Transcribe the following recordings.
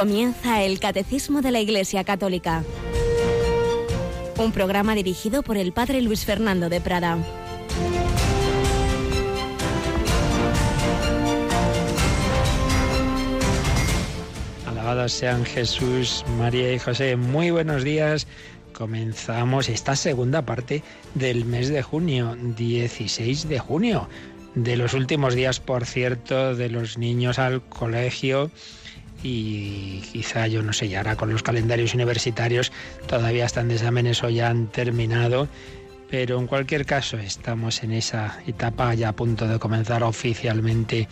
Comienza el Catecismo de la Iglesia Católica. Un programa dirigido por el Padre Luis Fernando de Prada. Alabados sean Jesús, María y José. Muy buenos días. Comenzamos esta segunda parte del mes de junio, 16 de junio. De los últimos días, por cierto, de los niños al colegio y quizá yo no sé, ya ahora con los calendarios universitarios todavía están de exámenes o ya han terminado, pero en cualquier caso estamos en esa etapa ya a punto de comenzar oficialmente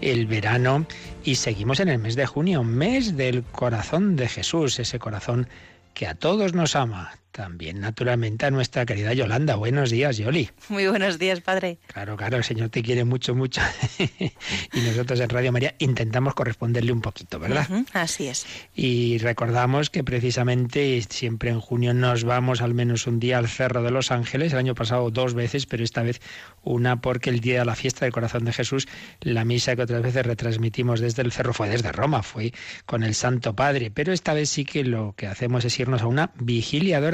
el verano y seguimos en el mes de junio, mes del corazón de Jesús, ese corazón que a todos nos ama, también, naturalmente, a nuestra querida Yolanda. Buenos días, Yoli. Muy buenos días, padre. Claro, claro, el Señor te quiere mucho, mucho. y nosotros en Radio María intentamos corresponderle un poquito, ¿verdad? así es. Y recordamos que precisamente siempre en junio nos vamos al menos un día al Cerro de los Ángeles. El año pasado dos veces, pero esta vez una porque el día de la fiesta del corazón de Jesús, la misa que otras veces retransmitimos desde el Cerro fue desde Roma, fue con el Santo Padre. Pero esta vez sí que lo que hacemos es irnos a una vigilia de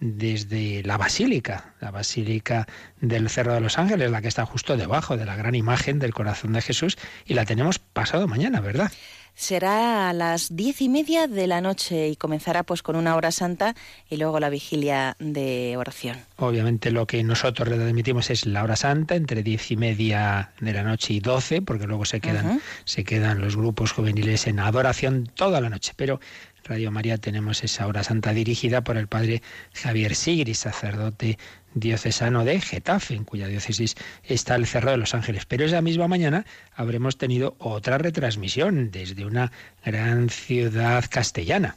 desde la basílica, la basílica del Cerro de los Ángeles, la que está justo debajo de la gran imagen del corazón de Jesús, y la tenemos pasado mañana, ¿verdad? Será a las diez y media de la noche y comenzará pues con una hora santa y luego la vigilia de oración. Obviamente lo que nosotros retransmitimos es la hora santa entre diez y media de la noche y doce, porque luego se quedan, se quedan los grupos juveniles en adoración toda la noche. Pero Radio María tenemos esa hora santa dirigida por el padre Javier Sigri, sacerdote diocesano de Getafe, en cuya diócesis está el Cerro de los Ángeles. Pero esa misma mañana habremos tenido otra retransmisión desde una gran ciudad castellana.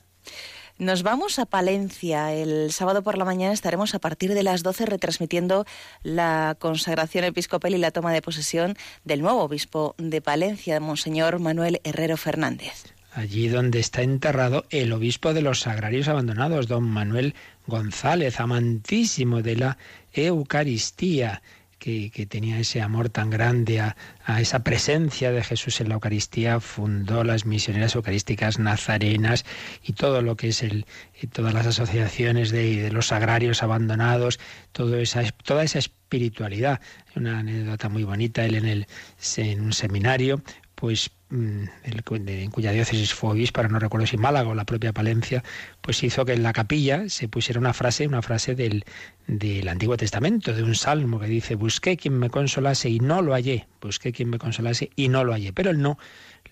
Nos vamos a Palencia. El sábado por la mañana estaremos a partir de las 12 retransmitiendo la consagración episcopal y la toma de posesión del nuevo obispo de Palencia, Monseñor Manuel Herrero Fernández allí donde está enterrado el obispo de los sagrarios abandonados, don Manuel González, amantísimo de la Eucaristía. Que, tenía ese amor tan grande a, esa presencia de Jesús en la Eucaristía, fundó las misioneras eucarísticas nazarenas y todo lo que es el, todas las asociaciones de, los sagrarios abandonados, todo esa, toda esa espiritualidad. Una anécdota muy bonita, él en, el, en un seminario, pues en cuya diócesis fue obispo, no recuerdo si Málaga o la propia Palencia, pues hizo que en la capilla se pusiera una frase, una frase del, del Antiguo Testamento, de un salmo que dice, busqué quien me consolase y no lo hallé, busqué quien me consolase y no lo hallé, pero el no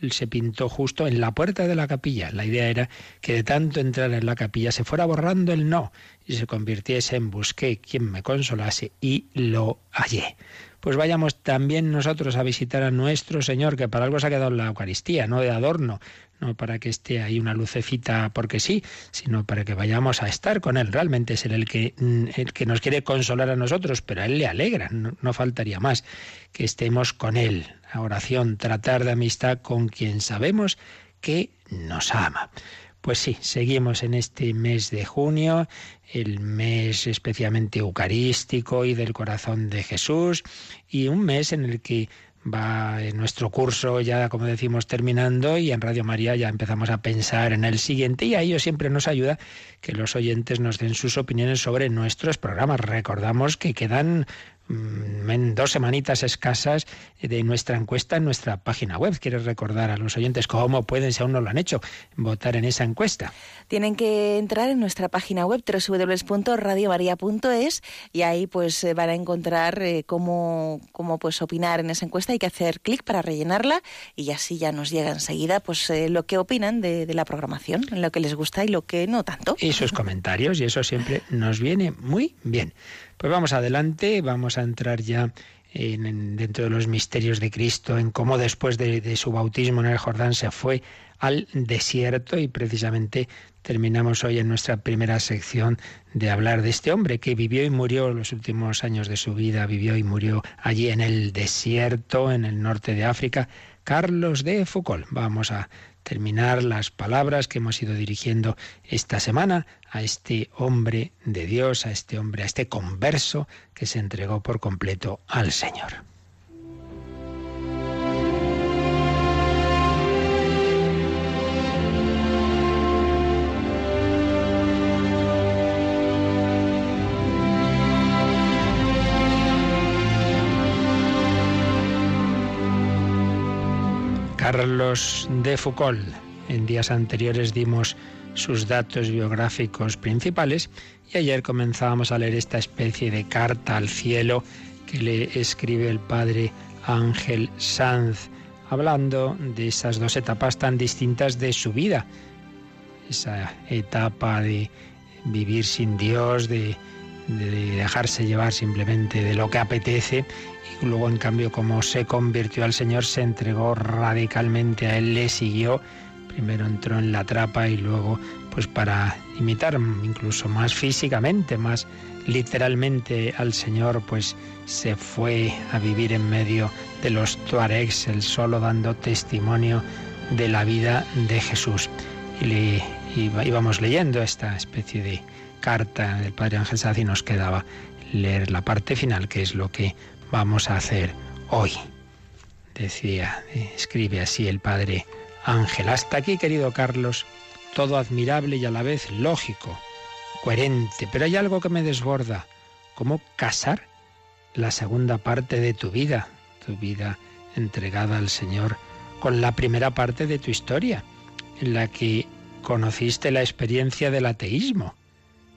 se pintó justo en la puerta de la capilla. La idea era que de tanto entrar en la capilla se fuera borrando el no y se convirtiese en busqué quien me consolase y lo hallé pues vayamos también nosotros a visitar a nuestro Señor, que para algo se ha quedado en la Eucaristía, no de adorno, no para que esté ahí una lucecita porque sí, sino para que vayamos a estar con Él. Realmente es Él el que, mm, el que nos quiere consolar a nosotros, pero a Él le alegra, no, no faltaría más que estemos con Él. La oración, tratar de amistad con quien sabemos que nos ama. Pues sí, seguimos en este mes de junio, el mes especialmente eucarístico y del corazón de Jesús, y un mes en el que va nuestro curso ya, como decimos, terminando y en Radio María ya empezamos a pensar en el siguiente y a ello siempre nos ayuda que los oyentes nos den sus opiniones sobre nuestros programas. Recordamos que quedan en dos semanitas escasas de nuestra encuesta en nuestra página web. ¿Quieres recordar a los oyentes cómo pueden, si aún no lo han hecho, votar en esa encuesta? Tienen que entrar en nuestra página web www.radiomaria.es y ahí pues eh, van a encontrar eh, cómo, cómo pues opinar en esa encuesta. Hay que hacer clic para rellenarla y así ya nos llega enseguida pues eh, lo que opinan de, de la programación, lo que les gusta y lo que no tanto. Y sus comentarios y eso siempre nos viene muy bien. Pues vamos adelante, vamos a entrar ya en, dentro de los misterios de Cristo, en cómo después de, su bautismo en el Jordán se fue al desierto y precisamente terminamos hoy en nuestra primera sección de hablar de este hombre que vivió y murió los últimos años de su vida, vivió y murió allí en el desierto, en el norte de África, Carlos de Foucault. Vamos a terminar las palabras que hemos ido dirigiendo esta semana a este hombre de Dios, a este hombre, a este converso que se entregó por completo al Señor. Carlos de Foucault. En días anteriores dimos sus datos biográficos principales y ayer comenzábamos a leer esta especie de carta al cielo que le escribe el padre Ángel Sanz, hablando de esas dos etapas tan distintas de su vida. Esa etapa de vivir sin Dios, de, dejarse llevar simplemente de lo que apetece y luego en cambio como se convirtió al Señor, se entregó radicalmente a Él, le siguió, primero entró en la trapa y luego pues para imitar incluso más físicamente, más literalmente al Señor, pues se fue a vivir en medio de los tuaregs, el solo dando testimonio de la vida de Jesús. Y, le, íbamos leyendo esta especie de carta del Padre Ángel Saz y nos quedaba leer la parte final, que es lo que vamos a hacer hoy. Decía, escribe así el Padre Ángel. Hasta aquí, querido Carlos, todo admirable y a la vez lógico, coherente, pero hay algo que me desborda. ¿Cómo casar la segunda parte de tu vida, tu vida entregada al Señor, con la primera parte de tu historia, en la que conociste la experiencia del ateísmo?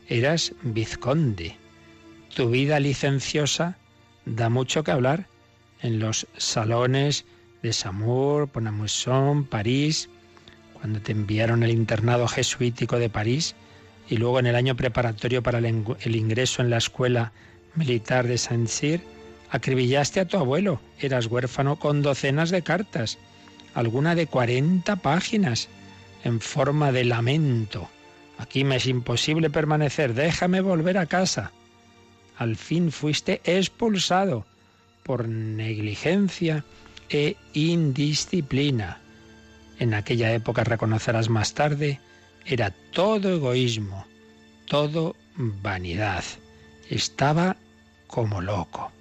Eras vizconde. Tu vida licenciosa da mucho que hablar en los salones de Samour, Ponamousson, París, cuando te enviaron el internado jesuítico de París y luego en el año preparatorio para el, ingreso en la escuela militar de Saint-Cyr, acribillaste a tu abuelo, eras huérfano con docenas de cartas, alguna de 40 páginas, en forma de lamento. Aquí me es imposible permanecer, déjame volver a casa. Al fin fuiste expulsado por negligencia e indisciplina en aquella época reconocerás más tarde, era todo egoísmo, todo vanidad. Estaba como loco.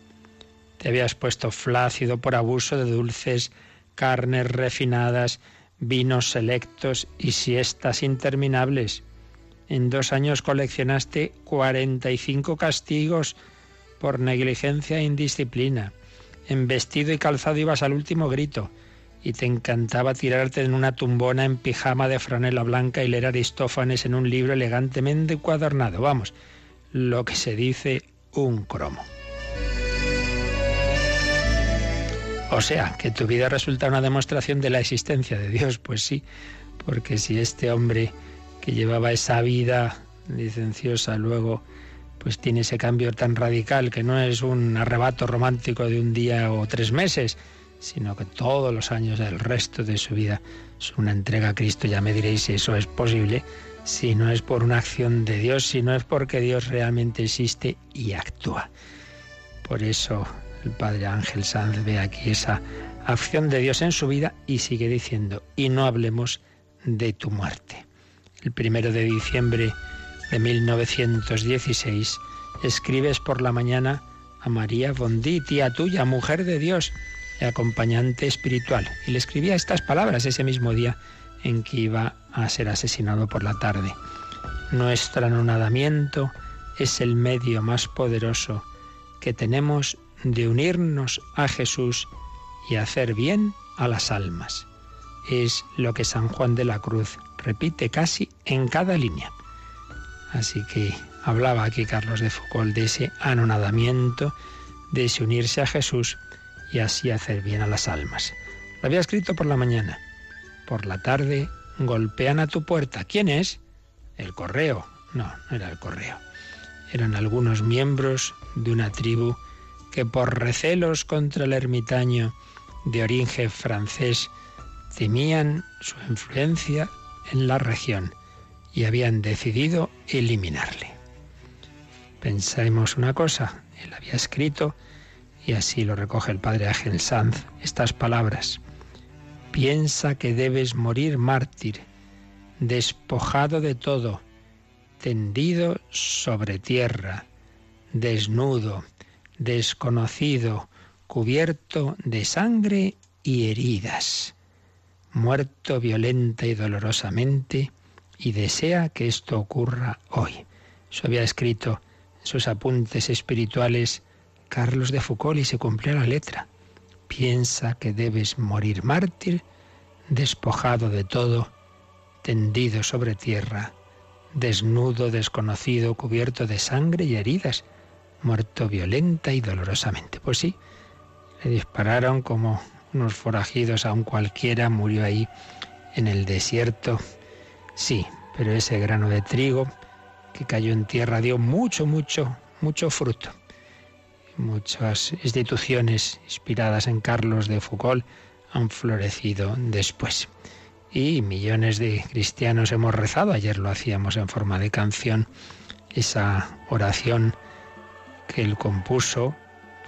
Te habías puesto flácido por abuso de dulces, carnes refinadas, vinos selectos y siestas interminables. En dos años coleccionaste 45 castigos por negligencia e indisciplina. En vestido y calzado ibas al último grito y te encantaba tirarte en una tumbona en pijama de franela blanca y leer Aristófanes en un libro elegantemente cuadernado. Vamos, lo que se dice un cromo. O sea, que tu vida resulta una demostración de la existencia de Dios. Pues sí, porque si este hombre que llevaba esa vida licenciosa luego pues tiene ese cambio tan radical que no es un arrebato romántico de un día o tres meses, sino que todos los años del resto de su vida es una entrega a Cristo. Ya me diréis si eso es posible, si no es por una acción de Dios, si no es porque Dios realmente existe y actúa. Por eso el Padre Ángel Sanz ve aquí esa acción de Dios en su vida y sigue diciendo, y no hablemos de tu muerte. El primero de diciembre de 1916 escribes por la mañana a María Bondi, tía tuya, mujer de Dios, acompañante espiritual. Y le escribía estas palabras ese mismo día en que iba a ser asesinado por la tarde. Nuestro anonadamiento es el medio más poderoso que tenemos de unirnos a Jesús y hacer bien a las almas. Es lo que San Juan de la Cruz repite casi en cada línea. Así que hablaba aquí Carlos de Foucault de ese anonadamiento, de ese unirse a Jesús y así hacer bien a las almas. Lo había escrito por la mañana. Por la tarde golpean a tu puerta. ¿Quién es? El correo. No, no era el correo. Eran algunos miembros de una tribu que por recelos contra el ermitaño de origen francés temían su influencia en la región y habían decidido eliminarle. Pensemos una cosa, él había escrito y así lo recoge el padre Ángel Sanz, estas palabras. Piensa que debes morir mártir, despojado de todo, tendido sobre tierra, desnudo, desconocido, cubierto de sangre y heridas, muerto violenta y dolorosamente, y desea que esto ocurra hoy. Eso había escrito en sus apuntes espirituales Carlos de Foucault y se cumplió la letra. Piensa que debes morir mártir, despojado de todo, tendido sobre tierra, desnudo, desconocido, cubierto de sangre y heridas, muerto violenta y dolorosamente. Pues sí, le dispararon como unos forajidos a un cualquiera, murió ahí en el desierto. Sí, pero ese grano de trigo que cayó en tierra dio mucho, mucho, mucho fruto. Muchas instituciones inspiradas en Carlos de Foucault han florecido después. Y millones de cristianos hemos rezado, ayer lo hacíamos en forma de canción, esa oración que él compuso,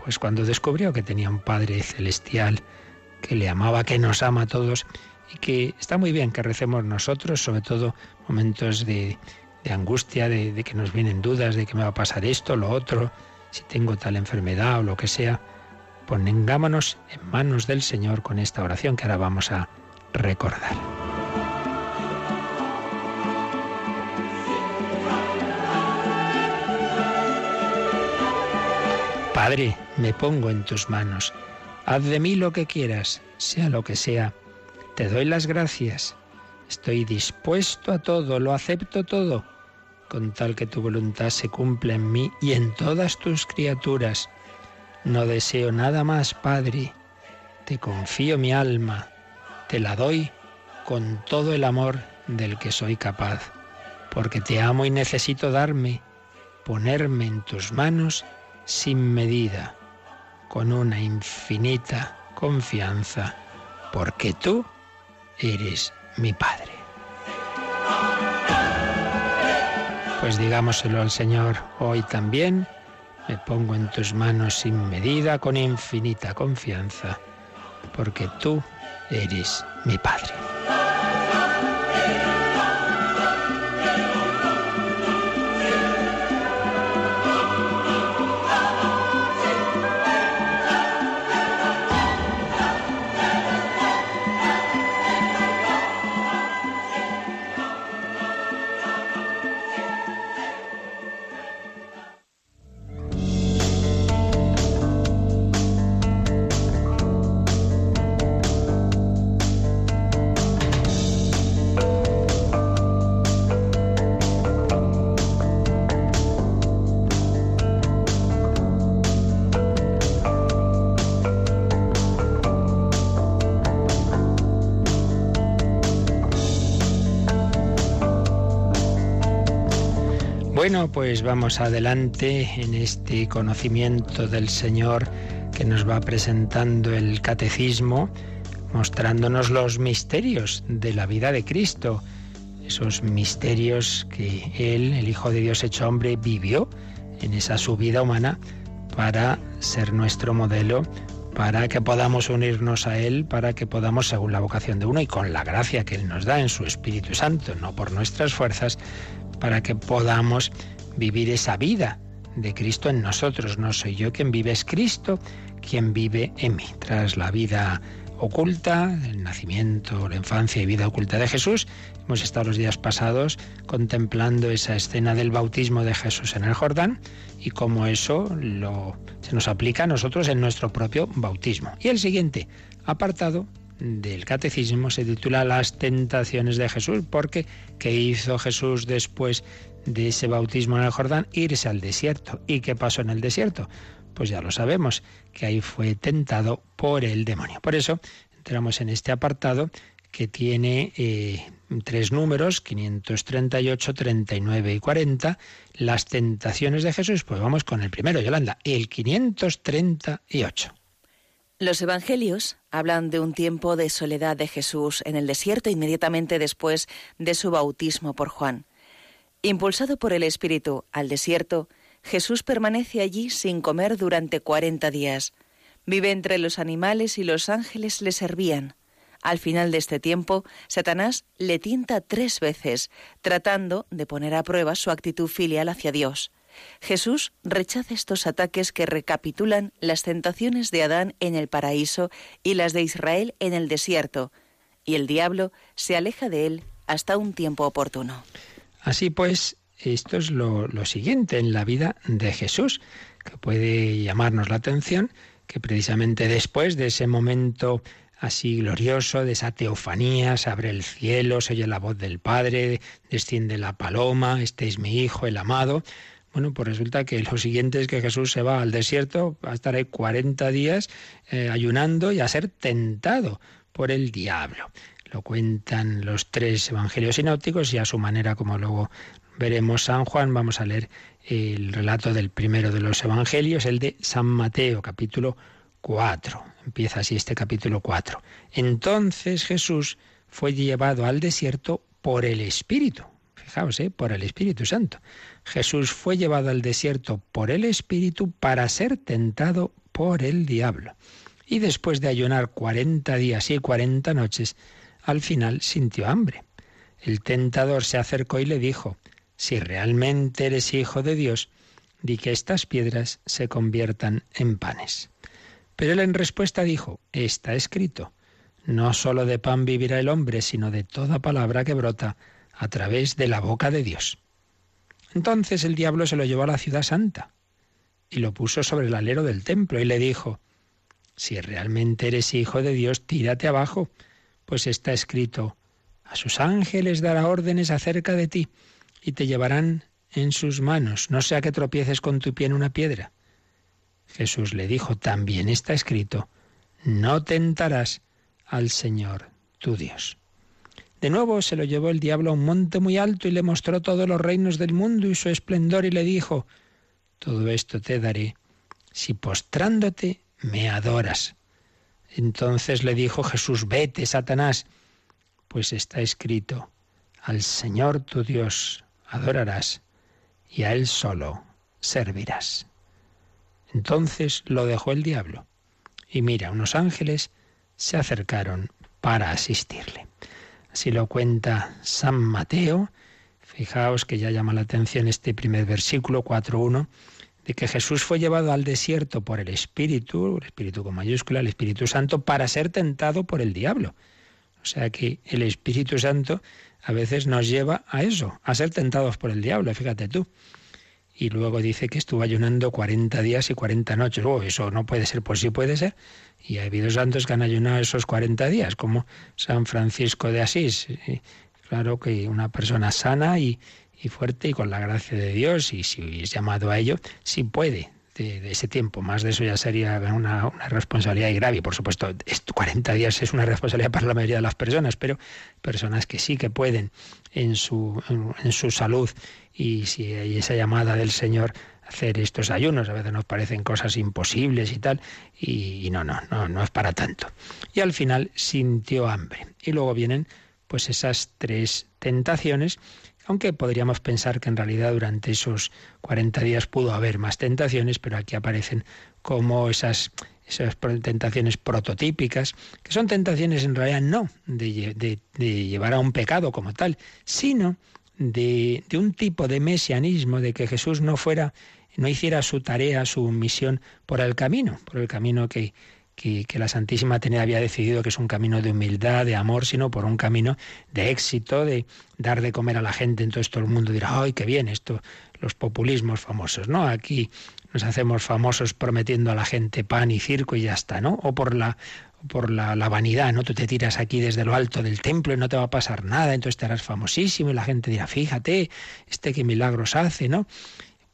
pues cuando descubrió que tenía un Padre celestial, que le amaba, que nos ama a todos y que está muy bien que recemos nosotros, sobre todo momentos de, angustia, de, de, que nos vienen dudas de que me va a pasar esto, lo otro, si tengo tal enfermedad o lo que sea. Pongámonos en manos del Señor con esta oración que ahora vamos a recordar. Padre, me pongo en tus manos. Haz de mí lo que quieras, sea lo que sea. Te doy las gracias. Estoy dispuesto a todo, lo acepto todo, con tal que tu voluntad se cumpla en mí y en todas tus criaturas. No deseo nada más, Padre. Te confío mi alma, te la doy con todo el amor del que soy capaz, porque te amo y necesito darme, ponerme en tus manos sin medida, con una infinita confianza, porque tú eres mi Padre. Pues digámoselo al Señor hoy también, me pongo en tus manos sin medida, con infinita confianza, porque tú eres mi Padre. Pues vamos adelante en este conocimiento del Señor que nos va presentando el catecismo, mostrándonos los misterios de la vida de Cristo, esos misterios que Él, el Hijo de Dios hecho hombre, vivió en esa subida humana para ser nuestro modelo, para que podamos unirnos a Él, para que podamos, según la vocación de uno y con la gracia que Él nos da en su Espíritu Santo, no por nuestras fuerzas, para que podamos vivir esa vida de Cristo en nosotros. No soy yo quien vive, es Cristo quien vive en mí. Tras la vida oculta, el nacimiento, la infancia y vida oculta de Jesús, hemos estado los días pasados contemplando esa escena del bautismo de Jesús en el Jordán y cómo eso lo, se nos aplica a nosotros en nuestro propio bautismo. Y el siguiente apartado del catecismo se titula Las tentaciones de Jesús, porque ¿qué hizo Jesús después de ese bautismo en el Jordán? Irse al desierto. ¿Y qué pasó en el desierto? Pues ya lo sabemos, que ahí fue tentado por el demonio. Por eso entramos en este apartado que tiene eh, tres números, 538, 39 y 40, las tentaciones de Jesús. Pues vamos con el primero, Yolanda, el 538. Los evangelios hablan de un tiempo de soledad de Jesús en el desierto inmediatamente después de su bautismo por Juan. Impulsado por el Espíritu al desierto, Jesús permanece allí sin comer durante cuarenta días. Vive entre los animales y los ángeles le servían. Al final de este tiempo, Satanás le tienta tres veces, tratando de poner a prueba su actitud filial hacia Dios. Jesús rechaza estos ataques que recapitulan las tentaciones de Adán en el paraíso y las de Israel en el desierto, y el diablo se aleja de él hasta un tiempo oportuno. Así pues, esto es lo, siguiente en la vida de Jesús, que puede llamarnos la atención, que precisamente después de ese momento así glorioso de esa teofanía, se abre el cielo, se oye la voz del Padre, desciende la paloma, este es mi Hijo, el amado. Bueno, pues resulta que lo siguiente es que Jesús se va al desierto, a estar ahí 40 días eh, ayunando y a ser tentado por el diablo. Lo cuentan los tres evangelios sinópticos y a su manera, como luego veremos San Juan, vamos a leer el relato del primero de los evangelios, el de San Mateo, capítulo 4. Empieza así este capítulo 4. Entonces Jesús fue llevado al desierto por el Espíritu. Fijaos, ¿eh? por el Espíritu Santo. Jesús fue llevado al desierto por el Espíritu para ser tentado por el diablo. Y después de ayunar cuarenta días y cuarenta noches, al final sintió hambre. El tentador se acercó y le dijo, Si realmente eres hijo de Dios, di que estas piedras se conviertan en panes. Pero él en respuesta dijo, está escrito, no sólo de pan vivirá el hombre, sino de toda palabra que brota a través de la boca de Dios. Entonces el diablo se lo llevó a la ciudad santa y lo puso sobre el alero del templo y le dijo, si realmente eres hijo de Dios, tírate abajo, pues está escrito, a sus ángeles dará órdenes acerca de ti y te llevarán en sus manos, no sea que tropieces con tu pie en una piedra. Jesús le dijo, también está escrito, no tentarás al Señor tu Dios. De nuevo se lo llevó el diablo a un monte muy alto y le mostró todos los reinos del mundo y su esplendor y le dijo, todo esto te daré si postrándote me adoras. Entonces le dijo Jesús, vete, Satanás, pues está escrito, al Señor tu Dios adorarás y a Él solo servirás. Entonces lo dejó el diablo. Y mira, unos ángeles se acercaron para asistirle. Así lo cuenta San Mateo. Fijaos que ya llama la atención este primer versículo 4.1 de que Jesús fue llevado al desierto por el Espíritu, el Espíritu con mayúscula, el Espíritu Santo, para ser tentado por el diablo. O sea que el Espíritu Santo a veces nos lleva a eso, a ser tentados por el diablo, fíjate tú y luego dice que estuvo ayunando 40 días y 40 noches. Oh, eso no puede ser, pues sí puede ser. Y ha habido santos que han ayunado esos 40 días, como San Francisco de Asís. Claro que una persona sana y, fuerte y con la gracia de Dios, y si es llamado a ello, sí puede. De, ese tiempo. Más de eso ya sería una, una responsabilidad grave. Y por supuesto, 40 días es una responsabilidad para la mayoría de las personas, pero personas que sí que pueden en su, en su salud y si hay esa llamada del Señor hacer estos ayunos, a veces nos parecen cosas imposibles y tal, y, no, no, no, no es para tanto. Y al final sintió hambre. Y luego vienen pues esas tres tentaciones, aunque podríamos pensar que en realidad durante esos 40 días pudo haber más tentaciones, pero aquí aparecen como esas, esas tentaciones prototípicas, que son tentaciones en realidad no de, de llevar a un pecado como tal, sino de, un tipo de mesianismo, de que Jesús no fuera, no hiciera su tarea, su misión por el camino, por el camino que, que, la Santísima Trinidad había decidido que es un camino de humildad, de amor, sino por un camino de éxito, de dar de comer a la gente. Entonces todo el mundo dirá, ¡ay, qué bien! Esto, los populismos famosos, ¿no? Aquí nos hacemos famosos prometiendo a la gente pan y circo y ya está, ¿no? O por la por la, vanidad, ¿no? Tú te tiras aquí desde lo alto del templo y no te va a pasar nada, entonces te harás famosísimo y la gente dirá, fíjate, este qué milagros hace, ¿no?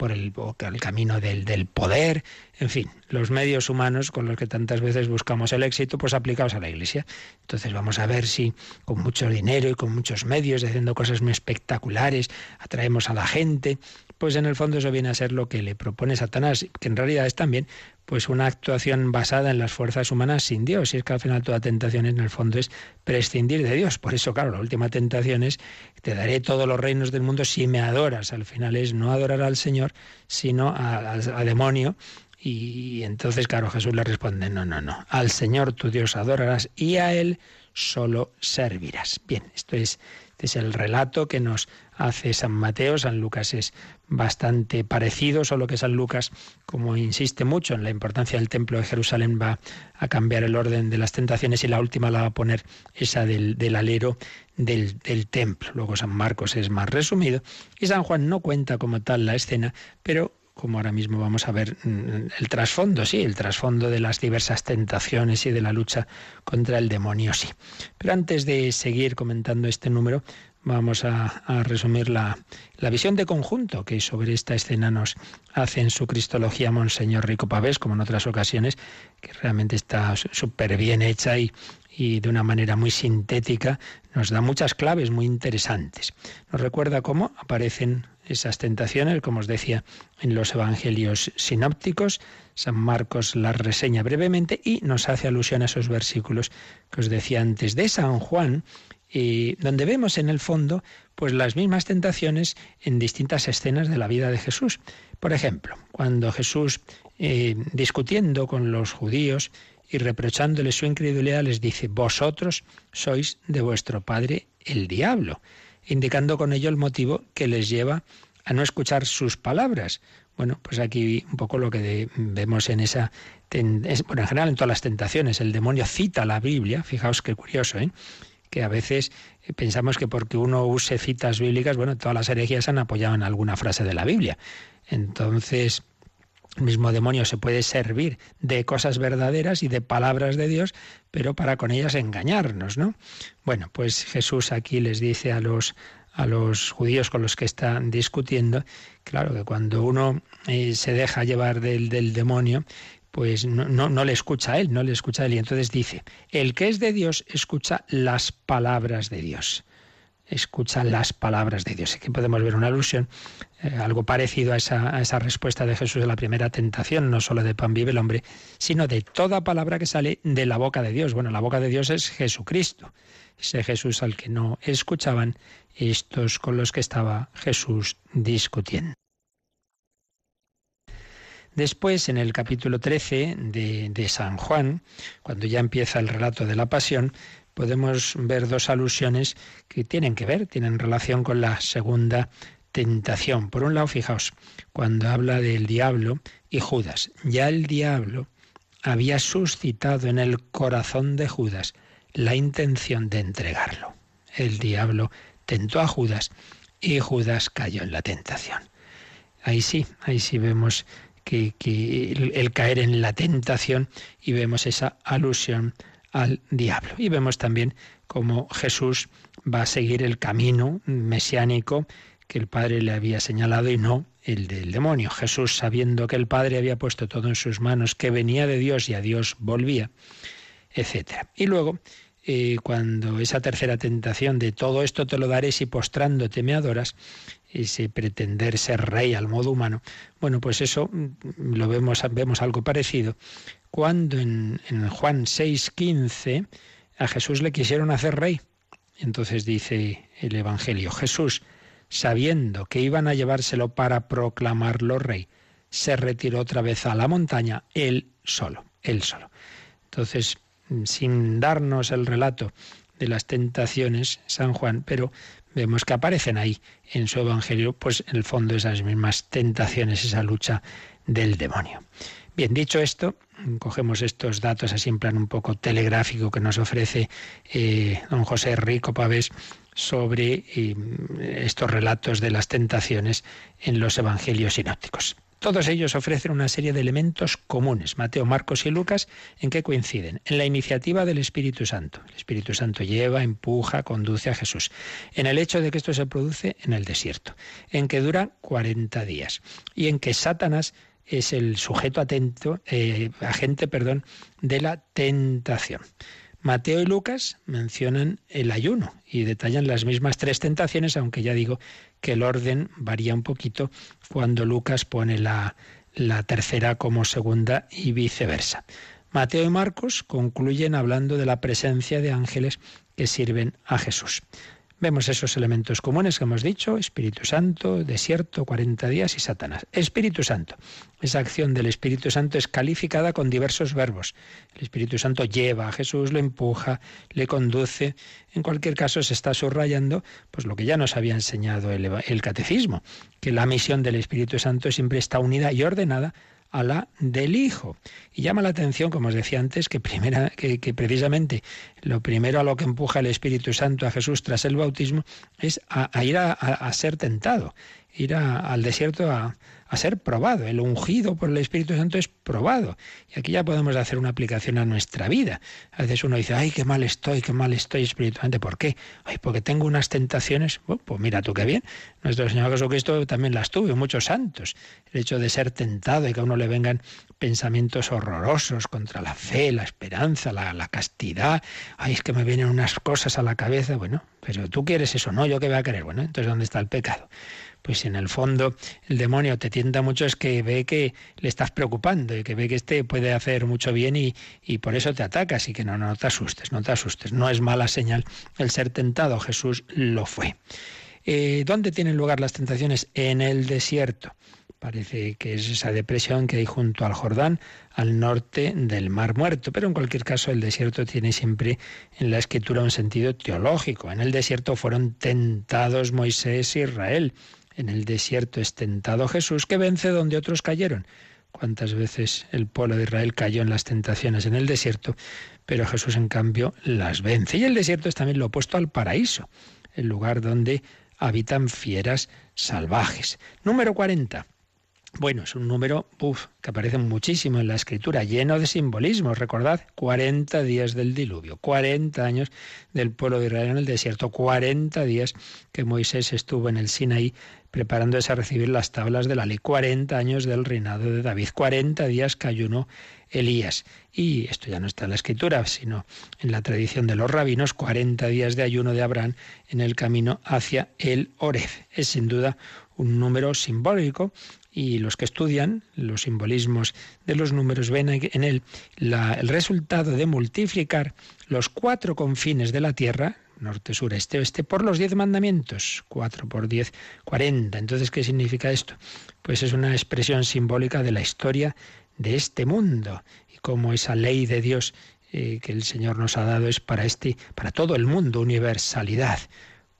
Por el, el camino del, del, poder, en fin, los medios humanos con los que tantas veces buscamos el éxito, pues aplicados a la Iglesia. Entonces vamos a ver si con mucho dinero y con muchos medios, haciendo cosas muy espectaculares, atraemos a la gente, pues en el fondo eso viene a ser lo que le propone Satanás, que en realidad es también pues una actuación basada en las fuerzas humanas sin Dios. Y es que al final toda tentación en el fondo es prescindir de Dios. Por eso, claro, la última tentación es te daré todos los reinos del mundo si me adoras. Al final es no adorar al Señor, sino al demonio. Y entonces, claro, Jesús le responde, no, no, no, al Señor tu Dios adorarás y a Él solo servirás. Bien, esto es este es el relato que nos hace San Mateo. San Lucas es bastante parecido, solo que San Lucas, como insiste mucho en la importancia del templo de Jerusalén, va a cambiar el orden de las tentaciones y la última la va a poner esa del, alero del, del, templo. Luego San Marcos es más resumido y San Juan no cuenta como tal la escena, pero como ahora mismo vamos a ver mm, el trasfondo, sí, el trasfondo de las diversas tentaciones y de la lucha contra el demonio, sí. Pero antes de seguir comentando este número, vamos a, resumir la, visión de conjunto que sobre esta escena nos hace en su Cristología Monseñor Rico Pavés, como en otras ocasiones, que realmente está súper bien hecha y, y de una manera muy sintética nos da muchas claves muy interesantes. Nos recuerda cómo aparecen esas tentaciones, como os decía, en los evangelios sinópticos. San Marcos las reseña brevemente y nos hace alusión a esos versículos que os decía antes de San Juan, y donde vemos en el fondo pues las mismas tentaciones en distintas escenas de la vida de Jesús. Por ejemplo, cuando Jesús, eh, discutiendo con los judíos y reprochándole su incredulidad, les dice, vosotros sois de vuestro padre el diablo, indicando con ello el motivo que les lleva a no escuchar sus palabras. Bueno, pues aquí un poco lo que vemos en esa... bueno, en general en todas las tentaciones, el demonio cita la Biblia, fijaos qué curioso, ¿eh? que a veces eh, pensamos que porque uno use citas bíblicas, bueno, todas las herejías han apoyado en alguna frase de la Biblia. Entonces, el mismo demonio se puede servir de cosas verdaderas y de palabras de Dios, pero para con ellas engañarnos, ¿no? Bueno, pues Jesús aquí les dice a los a los judíos con los que están discutiendo, claro que cuando uno eh, se deja llevar del, del demonio, pues no, no, le escucha a él, no le escucha a él. Y entonces dice, el que es de Dios escucha las palabras de Dios. Escucha las palabras de Dios. Aquí podemos ver una alusión, eh, algo parecido a esa, a esa respuesta de Jesús de la primera tentación, no solo de pan vive el hombre, sino de toda palabra que sale de la boca de Dios. Bueno, la boca de Dios es Jesucristo, ese Jesús al que no escuchaban estos con los que estaba Jesús discutiendo. Después, en el capítulo 13 de, de, San Juan, cuando ya empieza el relato de la pasión, podemos ver dos alusiones que tienen que ver, tienen relación con la segunda tentación. Por un lado, fijaos, cuando habla del diablo y Judas, ya el diablo había suscitado en el corazón de Judas la intención de entregarlo. El diablo tentó a Judas y Judas cayó en la tentación. Ahí sí, ahí sí vemos que, el, caer en la tentación y vemos esa alusión al diablo. Y vemos también cómo Jesús va a seguir el camino mesiánico que el Padre le había señalado y no el del demonio. Jesús, sabiendo que el Padre había puesto todo en sus manos, que venía de Dios y a Dios volvía, etc. Y luego, eh, cuando esa tercera tentación de todo esto te lo daré si postrándote me adoras, ese pretender ser rey al modo humano, bueno, pues eso mm, lo vemos, vemos algo parecido. Cuando en, en Juan 6:15 a Jesús le quisieron hacer rey, entonces dice el Evangelio, Jesús, sabiendo que iban a llevárselo para proclamarlo rey, se retiró otra vez a la montaña, él solo, él solo. Entonces, sin darnos el relato de las tentaciones, San Juan, pero vemos que aparecen ahí en su Evangelio, pues en el fondo esas mismas tentaciones, esa lucha del demonio. Bien, dicho esto, cogemos estos datos así en plan un poco telegráfico que nos ofrece eh, don José Rico Pavés sobre eh, estos relatos de las tentaciones en los evangelios sinópticos. Todos ellos ofrecen una serie de elementos comunes, Mateo, Marcos y Lucas, en que coinciden. En la iniciativa del Espíritu Santo. El Espíritu Santo lleva, empuja, conduce a Jesús. En el hecho de que esto se produce en el desierto, en que dura 40 días y en que Satanás es el sujeto atento, eh, agente, perdón, de la tentación. Mateo y Lucas mencionan el ayuno y detallan las mismas tres tentaciones, aunque ya digo que el orden varía un poquito cuando Lucas pone la, la tercera como segunda y viceversa. Mateo y Marcos concluyen hablando de la presencia de ángeles que sirven a Jesús. Vemos esos elementos comunes que hemos dicho, Espíritu Santo, desierto, 40 días y Satanás. Espíritu Santo. Esa acción del Espíritu Santo es calificada con diversos verbos. El Espíritu Santo lleva a Jesús, lo empuja, le conduce. En cualquier caso se está subrayando pues lo que ya nos había enseñado el, el catecismo, que la misión del Espíritu Santo siempre está unida y ordenada a la del Hijo. Y llama la atención, como os decía antes, que, primera, que, precisamente lo primero a lo que empuja el Espíritu Santo a Jesús tras el bautismo es a, ir a, ser tentado. Ir al desierto a, a ser probado. El ungido por el Espíritu Santo es probado. Y aquí ya podemos hacer una aplicación a nuestra vida. A veces uno dice, ay, qué mal estoy, qué mal estoy espiritualmente. ¿Por qué? Ay, porque tengo unas tentaciones. pues mira tú qué bien. Nuestro Señor Jesucristo también las tuvo, muchos santos. El hecho de ser tentado y que a uno le vengan pensamientos horrorosos contra la fe, la esperanza, la, la castidad. Ay, es que me vienen unas cosas a la cabeza. Bueno, pero tú quieres eso, no, yo qué voy a querer. Bueno, entonces ¿dónde está el pecado? Pues en el fondo el demonio te tienta mucho es que ve que le estás preocupando y que ve que este puede hacer mucho bien y, por eso te atacas y que no, no te asustes, no te asustes. No es mala señal el ser tentado, Jesús lo fue. Eh, ¿Dónde tienen lugar las tentaciones? En el desierto. Parece que es esa depresión que hay junto al Jordán, al norte del Mar Muerto. Pero en cualquier caso, el desierto tiene siempre en la escritura un sentido teológico. En el desierto fueron tentados Moisés e Israel. En el desierto es tentado Jesús que vence donde otros cayeron. Cuántas veces el pueblo de Israel cayó en las tentaciones en el desierto, pero Jesús en cambio las vence. Y el desierto es también lo opuesto al paraíso, el lugar donde habitan fieras salvajes. Número 40. Bueno, es un número que aparece muchísimo en la escritura, lleno de simbolismos. Recordad, 40 días del diluvio, 40 años del pueblo de Israel en el desierto, 40 días que Moisés estuvo en el Sinaí preparándose a recibir las tablas de la ley, 40 años del reinado de David, 40 días que ayunó Elías. Y esto ya no está en la escritura, sino en la tradición de los rabinos, 40 días de ayuno de Abraham en el camino hacia el Oreb. Es sin duda un número simbólico y los que estudian los simbolismos de los números ven en él el resultado de multiplicar los cuatro confines de la tierra, norte, sur, este, oeste, por los diez mandamientos. Cuatro por diez, cuarenta. Entonces, ¿qué significa esto? Pues es una expresión simbólica de la historia de este mundo y cómo esa ley de Dios eh, que el Señor nos ha dado es para este, para todo el mundo, universalidad.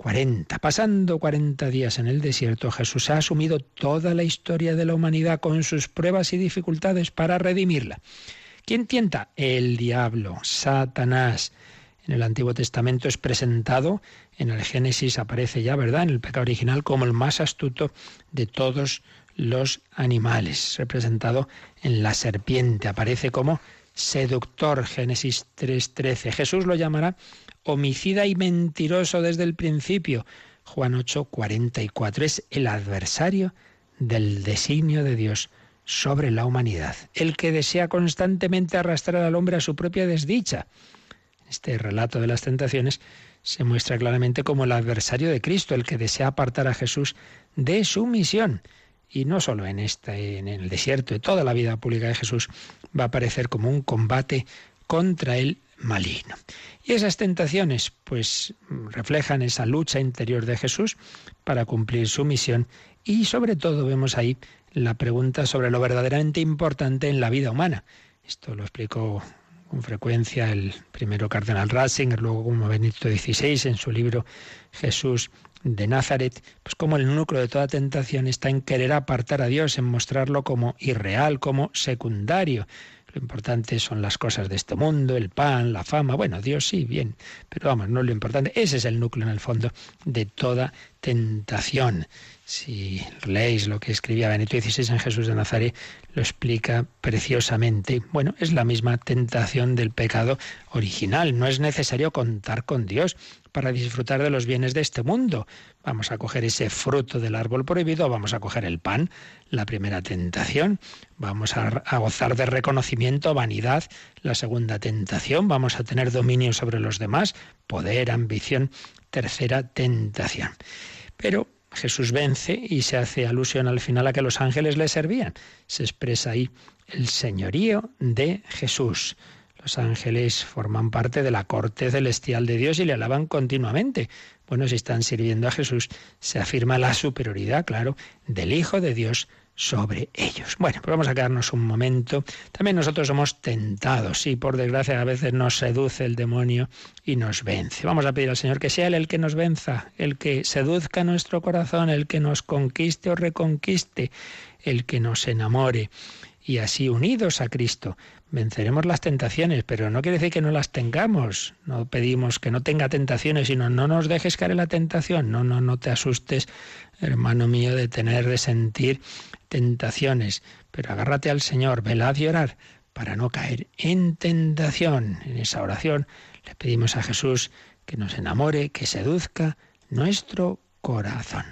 40. Pasando 40 días en el desierto, Jesús ha asumido toda la historia de la humanidad con sus pruebas y dificultades para redimirla. ¿Quién tienta? El diablo, Satanás. En el Antiguo Testamento es presentado, en el Génesis aparece ya, ¿verdad?, en el pecado original como el más astuto de todos los animales, representado en la serpiente, aparece como seductor, Génesis 3:13. Jesús lo llamará homicida y mentiroso desde el principio. Juan 8, 44. Es el adversario del designio de Dios sobre la humanidad, el que desea constantemente arrastrar al hombre a su propia desdicha. Este relato de las tentaciones se muestra claramente como el adversario de Cristo, el que desea apartar a Jesús de su misión. Y no solo en esta, en el desierto, de toda la vida pública de Jesús va a aparecer como un combate contra el maligno. Y esas tentaciones, pues, reflejan esa lucha interior de Jesús para cumplir su misión y sobre todo vemos ahí la pregunta sobre lo verdaderamente importante en la vida humana. Esto lo explicó con frecuencia el primero cardenal Ratzinger, luego como Benito XVI en su libro Jesús de Nazaret, pues como el núcleo de toda tentación está en querer apartar a Dios, en mostrarlo como irreal, como secundario. Lo importante son las cosas de este mundo, el pan, la fama. Bueno, Dios sí, bien, pero vamos, no es lo importante. Ese es el núcleo en el fondo de toda tentación. Si leéis lo que escribía Benito XVI en Jesús de Nazaret, lo explica preciosamente. Bueno, es la misma tentación del pecado original. No es necesario contar con Dios para disfrutar de los bienes de este mundo. Vamos a coger ese fruto del árbol prohibido, vamos a coger el pan, la primera tentación, vamos a, gozar de reconocimiento, vanidad, la segunda tentación, vamos a tener dominio sobre los demás, poder, ambición, tercera tentación. Pero Jesús vence y se hace alusión al final a que los ángeles le servían. Se expresa ahí el señorío de Jesús. Los ángeles forman parte de la corte celestial de Dios y le alaban continuamente. Bueno, si están sirviendo a Jesús, se afirma la superioridad, claro, del Hijo de Dios sobre ellos. Bueno, pues vamos a quedarnos un momento. También nosotros somos tentados y por desgracia a veces nos seduce el demonio y nos vence. Vamos a pedir al Señor que sea Él el que nos venza, el que seduzca nuestro corazón, el que nos conquiste o reconquiste, el que nos enamore y así unidos a Cristo venceremos las tentaciones, pero no quiere decir que no las tengamos. No pedimos que no tenga tentaciones, sino no nos dejes caer en la tentación. No, no, no te asustes, hermano mío, de tener, de sentir tentaciones. Pero agárrate al Señor, velad y orar para no caer en tentación. En esa oración le pedimos a Jesús que nos enamore, que seduzca nuestro corazón.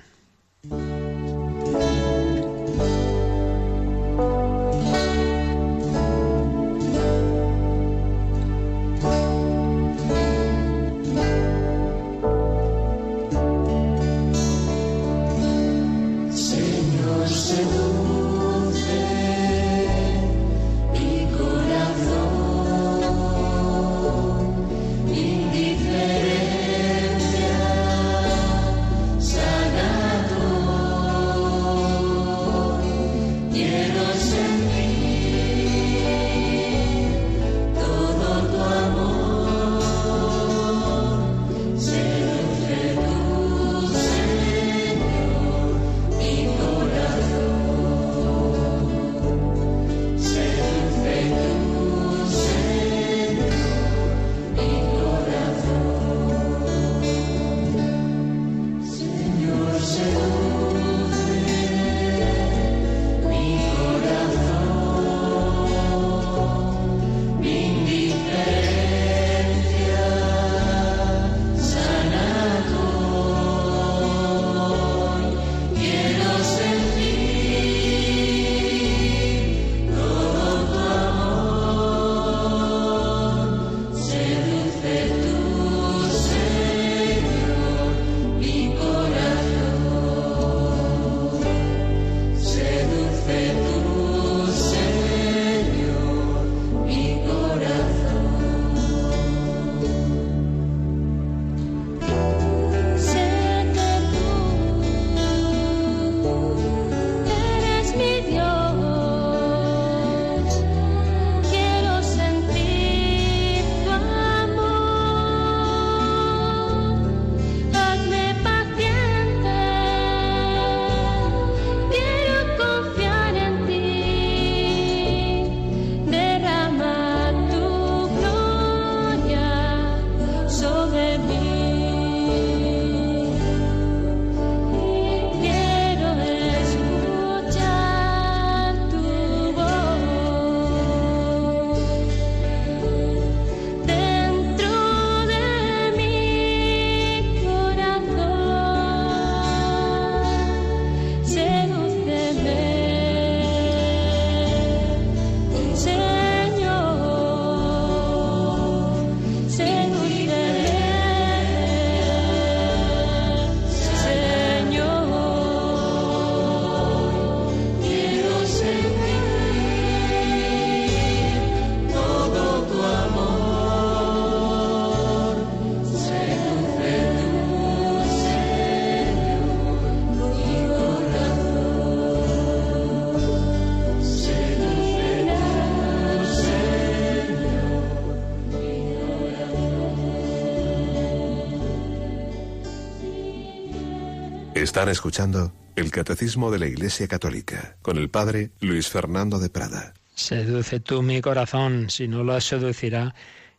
Están escuchando el Catecismo de la Iglesia Católica con el Padre Luis Fernando de Prada. Seduce tú mi corazón, si no lo seducirá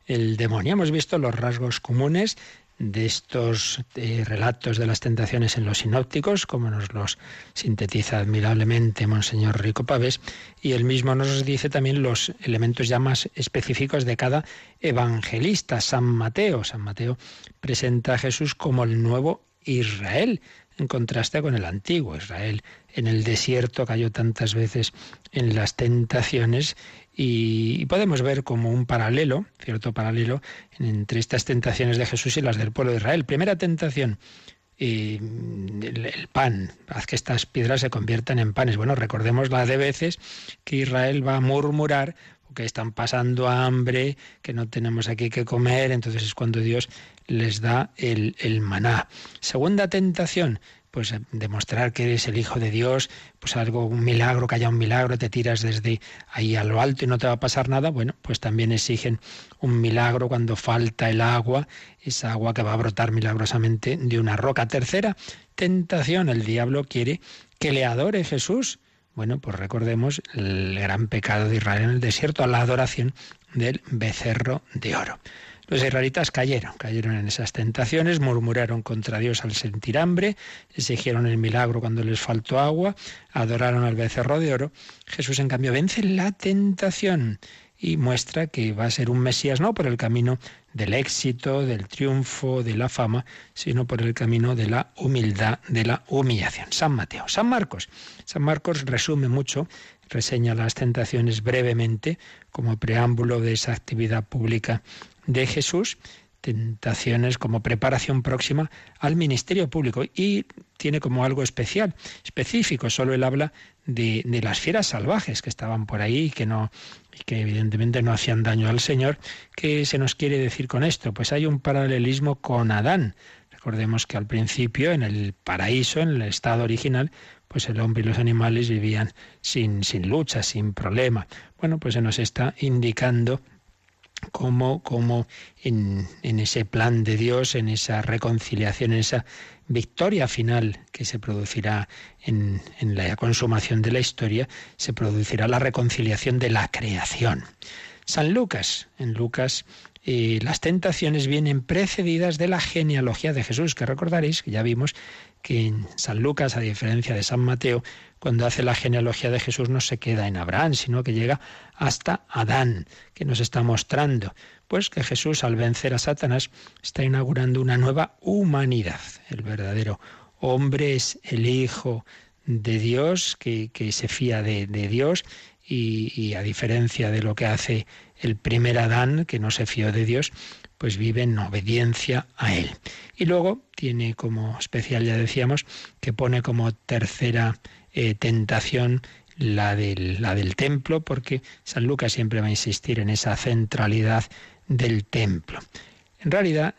el demonio. Hemos visto los rasgos comunes de estos eh, relatos de las tentaciones en los sinópticos, como nos los sintetiza admirablemente Monseñor Rico Pavés, y él mismo nos dice también los elementos ya más específicos de cada evangelista. San Mateo, San Mateo presenta a Jesús como el nuevo Israel, en contraste con el antiguo Israel. En el desierto cayó tantas veces en las tentaciones y, podemos ver como un paralelo, cierto paralelo, entre estas tentaciones de Jesús y las del pueblo de Israel. Primera tentación, el, el, pan, haz que estas piedras se conviertan en panes. Bueno, recordemos la de veces que Israel va a murmurar que están pasando hambre, que no tenemos aquí que comer, entonces es cuando Dios les da el, el maná. Segunda tentación, pues eh, demostrar que eres el Hijo de Dios, pues algo, un milagro, que haya un milagro, te tiras desde ahí a lo alto y no te va a pasar nada, bueno, pues también exigen un milagro cuando falta el agua, esa agua que va a brotar milagrosamente de una roca. Tercera tentación, el diablo quiere que le adore Jesús. Bueno, pues recordemos el gran pecado de Israel en el desierto, la adoración del becerro de oro. Los israelitas cayeron, cayeron en esas tentaciones, murmuraron contra Dios al sentir hambre, exigieron el milagro cuando les faltó agua, adoraron al becerro de oro. Jesús, en cambio, vence la tentación y muestra que va a ser un Mesías no por el camino del éxito, del triunfo, de la fama, sino por el camino de la humildad, de la humillación. San Mateo. San Marcos. San Marcos resume mucho, reseña las tentaciones brevemente como preámbulo de esa actividad pública de Jesús, tentaciones como preparación próxima al ministerio público y tiene como algo especial, específico, solo él habla de, las fieras salvajes que estaban por ahí y que no que evidentemente no hacían daño al Señor. ¿Qué se nos quiere decir con esto? Pues hay un paralelismo con Adán. Recordemos que al principio, en el paraíso, en el estado original, pues el hombre y los animales vivían sin, sin lucha, sin problema. Bueno, pues se nos está indicando como, como en, ese plan de Dios, en esa reconciliación, en esa victoria final que se producirá en, la consumación de la historia, se producirá la reconciliación de la creación. San Lucas, en Lucas eh, las tentaciones vienen precedidas de la genealogía de Jesús, que recordaréis que ya vimos que en San Lucas, a diferencia de San Mateo, cuando hace la genealogía de Jesús no se queda en Abraham, sino que llega hasta Adán, que nos está mostrando, pues que Jesús al vencer a Satanás está inaugurando una nueva humanidad. El verdadero hombre es el Hijo de Dios, que, se fía de, Dios, y, y a diferencia de lo que hace el primer Adán, que no se fió de Dios, pues vive en obediencia a Él. Y luego tiene como especial, ya decíamos, que pone como tercera eh, tentación la del, la del templo, porque San Lucas siempre va a insistir en esa centralidad del templo. En realidad,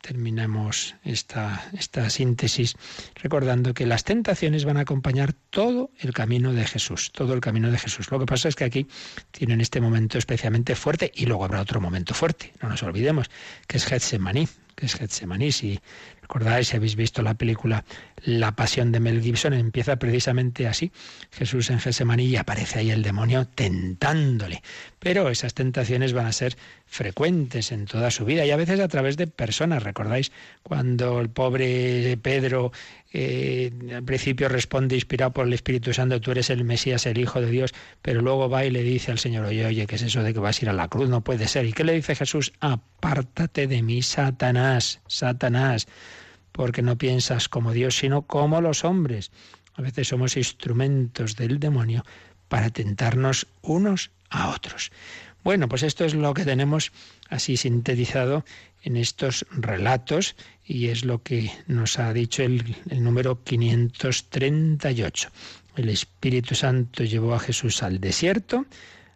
terminamos esta, esta síntesis recordando que las tentaciones van a acompañar todo el camino de Jesús, todo el camino de Jesús. Lo que pasa es que aquí tienen este momento especialmente fuerte y luego habrá otro momento fuerte, no nos olvidemos, que es Getsemaní, que es Getsemaní. Si recordáis, si habéis visto la película La Pasión de Mel Gibson, empieza precisamente así. Jesús en Getsemaní y aparece ahí el demonio tentándole. Pero esas tentaciones van a ser frecuentes en toda su vida y a veces a través de personas. ¿Recordáis cuando el pobre Pedro eh, al principio responde inspirado por el Espíritu Santo, tú eres el Mesías, el Hijo de Dios, pero luego va y le dice al Señor, oye, oye, ¿qué es eso de que vas a ir a la cruz? No puede ser. ¿Y qué le dice Jesús? Apártate de mí, Satanás, Satanás, porque no piensas como Dios, sino como los hombres. A veces somos instrumentos del demonio para tentarnos unos a otros. Bueno, pues esto es lo que tenemos así sintetizado en estos relatos y es lo que nos ha dicho el, número 538. El Espíritu Santo llevó a Jesús al desierto.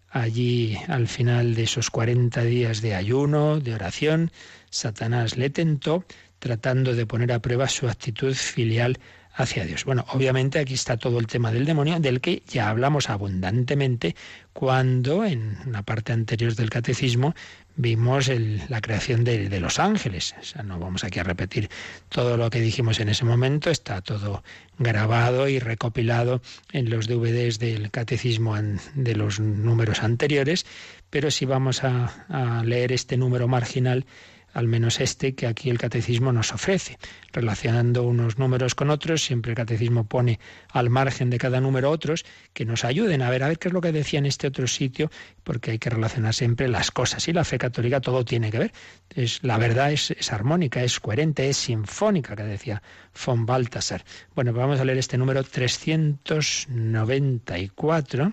Allí, al final de esos 40 días de ayuno, de oración, Satanás le tentó, tratando de poner a prueba su actitud filial hacia Dios. Bueno, obviamente aquí está todo el tema del demonio, del que ya hablamos abundantemente cuando en una parte anterior del catecismo vimos la creación de, los ángeles. O sea, no vamos aquí a repetir todo lo que dijimos en ese momento, está todo grabado y recopilado en los DVDs del catecismo de los números anteriores, pero si vamos a leer este número marginal, al menos este que aquí el catecismo nos ofrece. Relacionando unos números con otros, siempre el catecismo pone al margen de cada número otros que nos ayuden a ver a ver qué es lo que decía en este otro sitio, porque hay que relacionar siempre las cosas. Y la fe católica todo tiene que ver. Es, la verdad es, es armónica, es coherente, es sinfónica, que decía von Balthasar. Bueno, pues vamos a leer este número 394,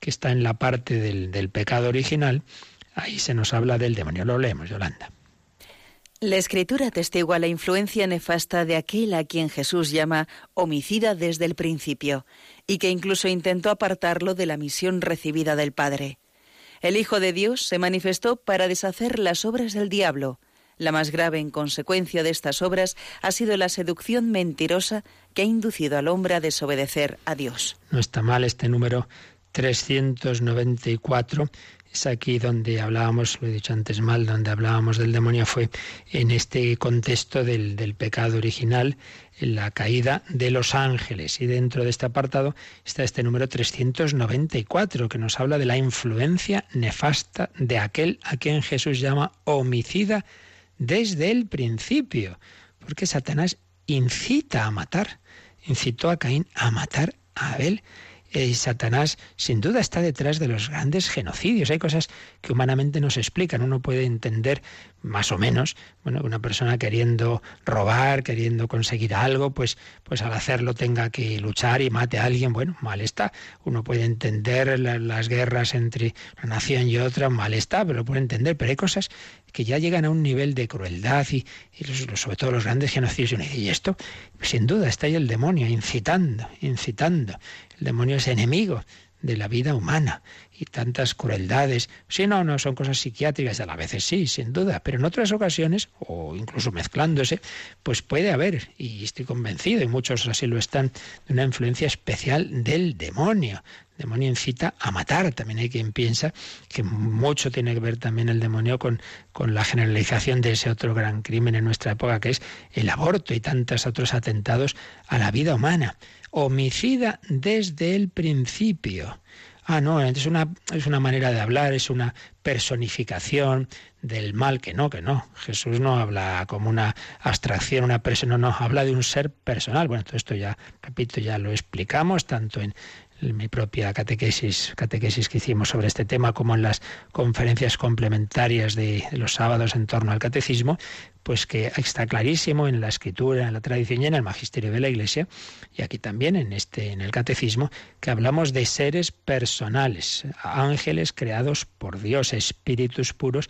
que está en la parte del, del pecado original. Ahí se nos habla del demonio. Lo leemos, Yolanda. La escritura testigua la influencia nefasta de aquel a quien Jesús llama homicida desde el principio, y que incluso intentó apartarlo de la misión recibida del Padre. El Hijo de Dios se manifestó para deshacer las obras del diablo. La más grave en consecuencia de estas obras ha sido la seducción mentirosa que ha inducido al hombre a desobedecer a Dios. No está mal este número 394 es aquí donde hablábamos, lo he dicho antes mal, donde hablábamos del demonio fue en este contexto del, del pecado original, en la caída de los ángeles. Y dentro de este apartado está este número 394, que nos habla de la influencia nefasta de aquel a quien Jesús llama homicida desde el principio. Porque Satanás incita a matar, incitó a Caín a matar a Abel y Satanás sin duda está detrás de los grandes genocidios. Hay cosas que humanamente no se explican. Uno puede entender más o menos, bueno, una persona queriendo robar, queriendo conseguir algo, pues, pues al hacerlo tenga que luchar y mate a alguien, bueno, mal está. Uno puede entender las guerras entre una nación y otra, mal está, pero lo puede entender. Pero hay cosas que ya llegan a un nivel de crueldad y, sobre todo los grandes genocidios. Y uno dice, ¿y esto? Sin duda está ahí el demonio incitando, incitando. El demonio es enemigo de la vida humana y tantas crueldades. Si no, no son cosas psiquiátricas, a veces sí, sin duda, pero en otras ocasiones, o incluso mezclándose, pues puede haber, y estoy convencido, y muchos así lo están, de una influencia especial del demonio. El demonio incita a matar. También hay quien piensa que mucho tiene que ver también el demonio con, con la generalización de ese otro gran crimen en nuestra época, que es el aborto y tantos otros atentados a la vida humana homicida desde el principio. Ah, no, es una, es una manera de hablar, es una personificación del mal, que no, que no. Jesús no habla como una abstracción, una persona, no, habla de un ser personal. Bueno, todo esto ya, repito, ya lo explicamos tanto en, en mi propia catequesis, catequesis que hicimos sobre este tema, como en las conferencias complementarias de los sábados en torno al catecismo, pues que está clarísimo en la escritura, en la tradición y en el magisterio de la Iglesia, y aquí también en este, en el catecismo, que hablamos de seres personales, ángeles creados por Dios, espíritus puros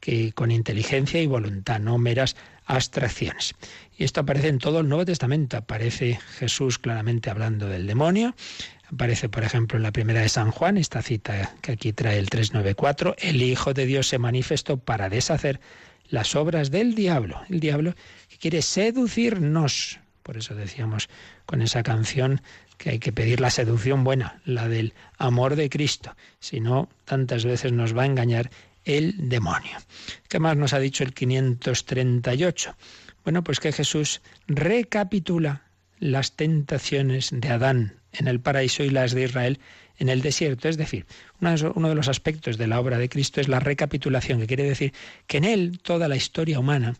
que con inteligencia y voluntad, no meras abstracciones. Y esto aparece en todo el Nuevo Testamento. Aparece Jesús claramente hablando del demonio, Aparece, por ejemplo, en la primera de San Juan, esta cita que aquí trae el 394, el Hijo de Dios se manifestó para deshacer las obras del diablo. El diablo que quiere seducirnos. Por eso decíamos con esa canción que hay que pedir la seducción buena, la del amor de Cristo. Si no, tantas veces nos va a engañar el demonio. ¿Qué más nos ha dicho el 538? Bueno, pues que Jesús recapitula las tentaciones de Adán en el paraíso y las de Israel en el desierto. Es decir, uno de los aspectos de la obra de Cristo es la recapitulación, que quiere decir que en él toda la historia humana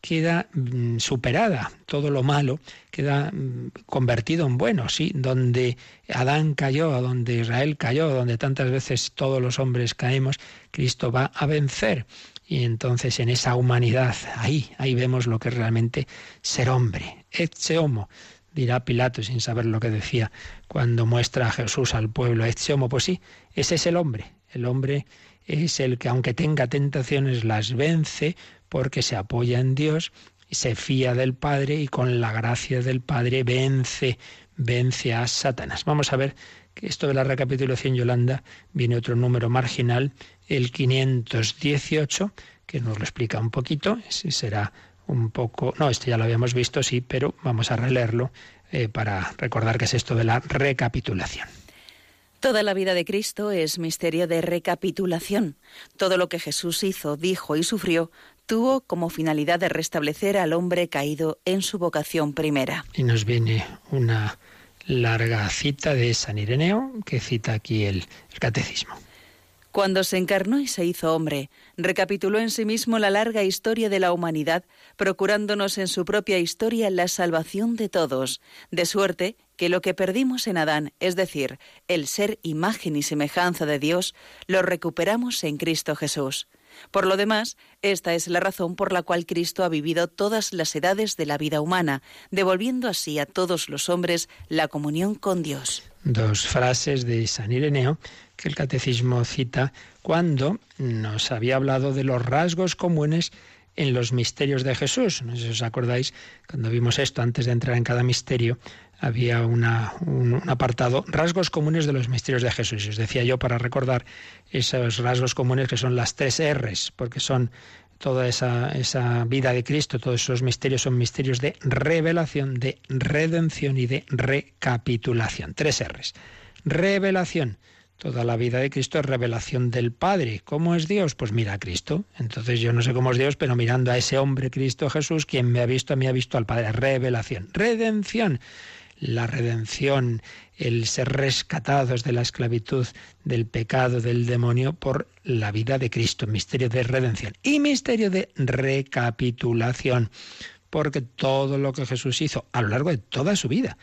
queda mm, superada, todo lo malo queda mm, convertido en bueno, sí, donde Adán cayó, donde Israel cayó, donde tantas veces todos los hombres caemos, Cristo va a vencer. Y entonces en esa humanidad, ahí, ahí vemos lo que es realmente ser hombre, ese homo, dirá Pilato sin saber lo que decía cuando muestra a Jesús al pueblo. Este homo, pues sí, ese es el hombre. El hombre es el que aunque tenga tentaciones las vence porque se apoya en Dios, se fía del Padre y con la gracia del Padre vence, vence a Satanás. Vamos a ver esto de la recapitulación Yolanda viene otro número marginal, el 518, que nos lo explica un poquito, ese será un poco, no, esto ya lo habíamos visto, sí, pero vamos a releerlo eh, para recordar qué es esto de la recapitulación. Toda la vida de Cristo es misterio de recapitulación. Todo lo que Jesús hizo, dijo y sufrió tuvo como finalidad de restablecer al hombre caído en su vocación primera. Y nos viene una larga cita de San Ireneo que cita aquí el catecismo. Cuando se encarnó y se hizo hombre, recapituló en sí mismo la larga historia de la humanidad, procurándonos en su propia historia la salvación de todos, de suerte que lo que perdimos en Adán, es decir, el ser imagen y semejanza de Dios, lo recuperamos en Cristo Jesús. Por lo demás, esta es la razón por la cual Cristo ha vivido todas las edades de la vida humana, devolviendo así a todos los hombres la comunión con Dios. Dos frases de San Ireneo que el catecismo cita cuando nos había hablado de los rasgos comunes en los misterios de Jesús. No sé si os acordáis, cuando vimos esto, antes de entrar en cada misterio, había un, apartado, rasgos comunes de los misterios de Jesús. Y os decía yo para recordar esos rasgos comunes que son las tres R's, porque son toda esa, esa vida de Cristo, todos esos misterios son misterios de revelación, de redención y de recapitulación. Tres R's. Revelación Toda la vida de Cristo es revelación del Padre. ¿Cómo es Dios? Pues mira a Cristo. Entonces yo no sé cómo es Dios, pero mirando a ese hombre Cristo Jesús, quien me ha visto, a mí ha visto al Padre. Revelación. Redención. La redención, el ser rescatados de la esclavitud, del pecado, del demonio, por la vida de Cristo. Misterio de redención. Y misterio de recapitulación. Porque todo lo que Jesús hizo a lo largo de toda su vida,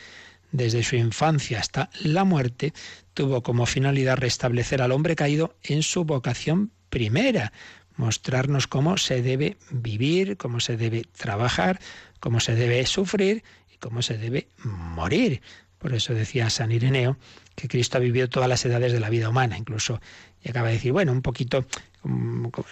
desde su infancia hasta la muerte, tuvo como finalidad restablecer al hombre caído en su vocación primera, mostrarnos cómo se debe vivir, cómo se debe trabajar, cómo se debe sufrir cómo se debe morir. Por eso decía San Ireneo que Cristo ha vivido todas las edades de la vida humana, incluso llegaba a decir, bueno, un poquito